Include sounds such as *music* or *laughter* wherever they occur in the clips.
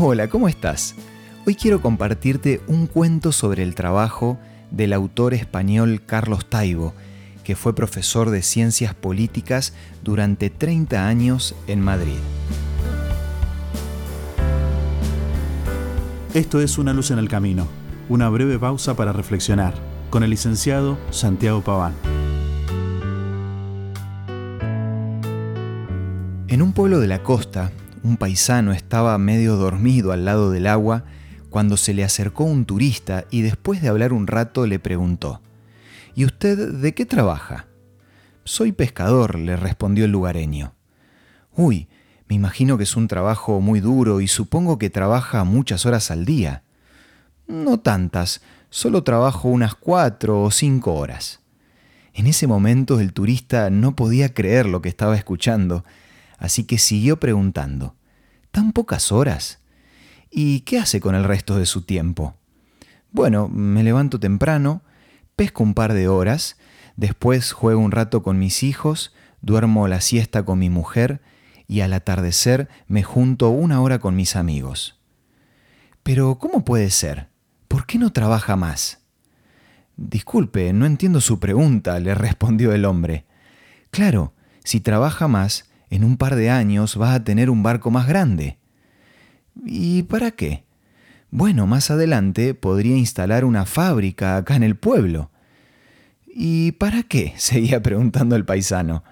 Hola, ¿cómo estás? Hoy quiero compartirte un cuento sobre el trabajo del autor español Carlos Taibo, que fue profesor de ciencias políticas durante 30 años en Madrid. Esto es Una luz en el camino, una breve pausa para reflexionar, con el licenciado Santiago Paván. En un pueblo de la costa, un paisano estaba medio dormido al lado del agua cuando se le acercó un turista y después de hablar un rato le preguntó, ¿Y usted de qué trabaja? Soy pescador, le respondió el lugareño. Uy, me imagino que es un trabajo muy duro y supongo que trabaja muchas horas al día. No tantas, solo trabajo unas cuatro o cinco horas. En ese momento el turista no podía creer lo que estaba escuchando, así que siguió preguntando. ¿Tan pocas horas? ¿Y qué hace con el resto de su tiempo? Bueno, me levanto temprano, pesco un par de horas, después juego un rato con mis hijos, duermo la siesta con mi mujer y al atardecer me junto una hora con mis amigos. Pero, ¿cómo puede ser? ¿Por qué no trabaja más? Disculpe, no entiendo su pregunta, le respondió el hombre. Claro, si trabaja más, en un par de años va a tener un barco más grande. ¿Y para qué? Bueno, más adelante podría instalar una fábrica acá en el pueblo. ¿Y para qué? *laughs* seguía preguntando el paisano.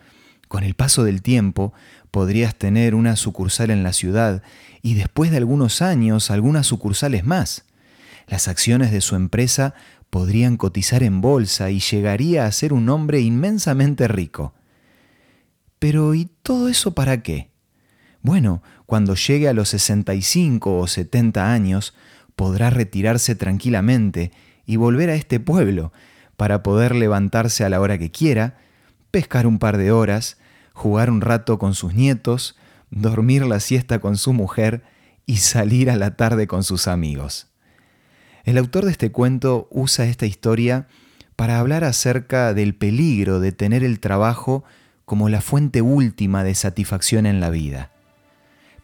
Con el paso del tiempo podrías tener una sucursal en la ciudad y después de algunos años algunas sucursales más. Las acciones de su empresa podrían cotizar en bolsa y llegaría a ser un hombre inmensamente rico. Pero ¿y todo eso para qué? Bueno, cuando llegue a los 65 o 70 años, podrá retirarse tranquilamente y volver a este pueblo para poder levantarse a la hora que quiera, pescar un par de horas, jugar un rato con sus nietos, dormir la siesta con su mujer y salir a la tarde con sus amigos. El autor de este cuento usa esta historia para hablar acerca del peligro de tener el trabajo como la fuente última de satisfacción en la vida.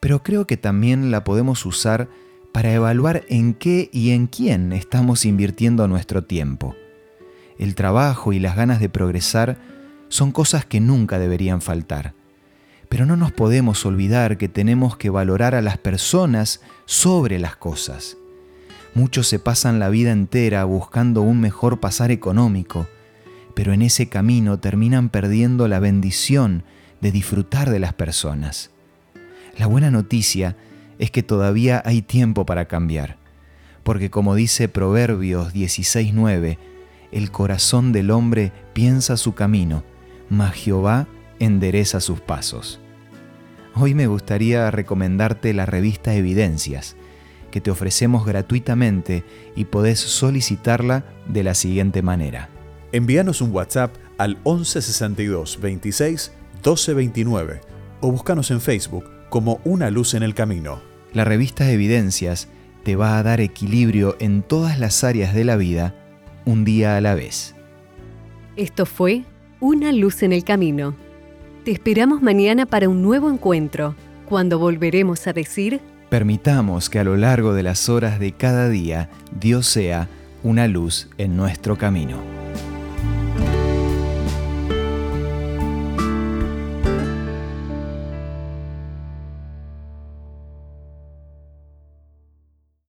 Pero creo que también la podemos usar para evaluar en qué y en quién estamos invirtiendo nuestro tiempo. El trabajo y las ganas de progresar son cosas que nunca deberían faltar. Pero no nos podemos olvidar que tenemos que valorar a las personas sobre las cosas. Muchos se pasan la vida entera buscando un mejor pasar económico, pero en ese camino terminan perdiendo la bendición de disfrutar de las personas. La buena noticia es que todavía hay tiempo para cambiar, porque como dice Proverbios 16:9, el corazón del hombre piensa su camino, mas Jehová endereza sus pasos. Hoy me gustaría recomendarte la revista Evidencias, que te ofrecemos gratuitamente y podés solicitarla de la siguiente manera Envíanos un WhatsApp al 1162 26 12 29 o búscanos en Facebook como Una Luz en el Camino. La revista Evidencias te va a dar equilibrio en todas las áreas de la vida, un día a la vez. Esto fue Una Luz en el Camino. Te esperamos mañana para un nuevo encuentro, cuando volveremos a decir... Permitamos que a lo largo de las horas de cada día Dios sea una luz en nuestro camino.